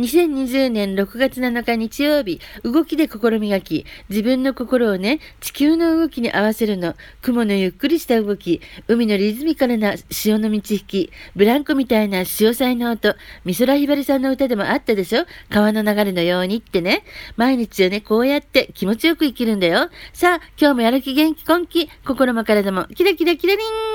2020年6月7日日曜日、動きで心磨き、自分の心をね、地球の動きに合わせるの、雲のゆっくりした動き、海のリズミカルな潮の満ち引き、ブランコみたいな潮騒の音、美空ひばりさんの歌でもあったでしょ？川の流れのようにってね。毎日をね、こうやって気持ちよく生きるんだよ。さあ、今日もやる気元気根気、心も体もキラキラキラリン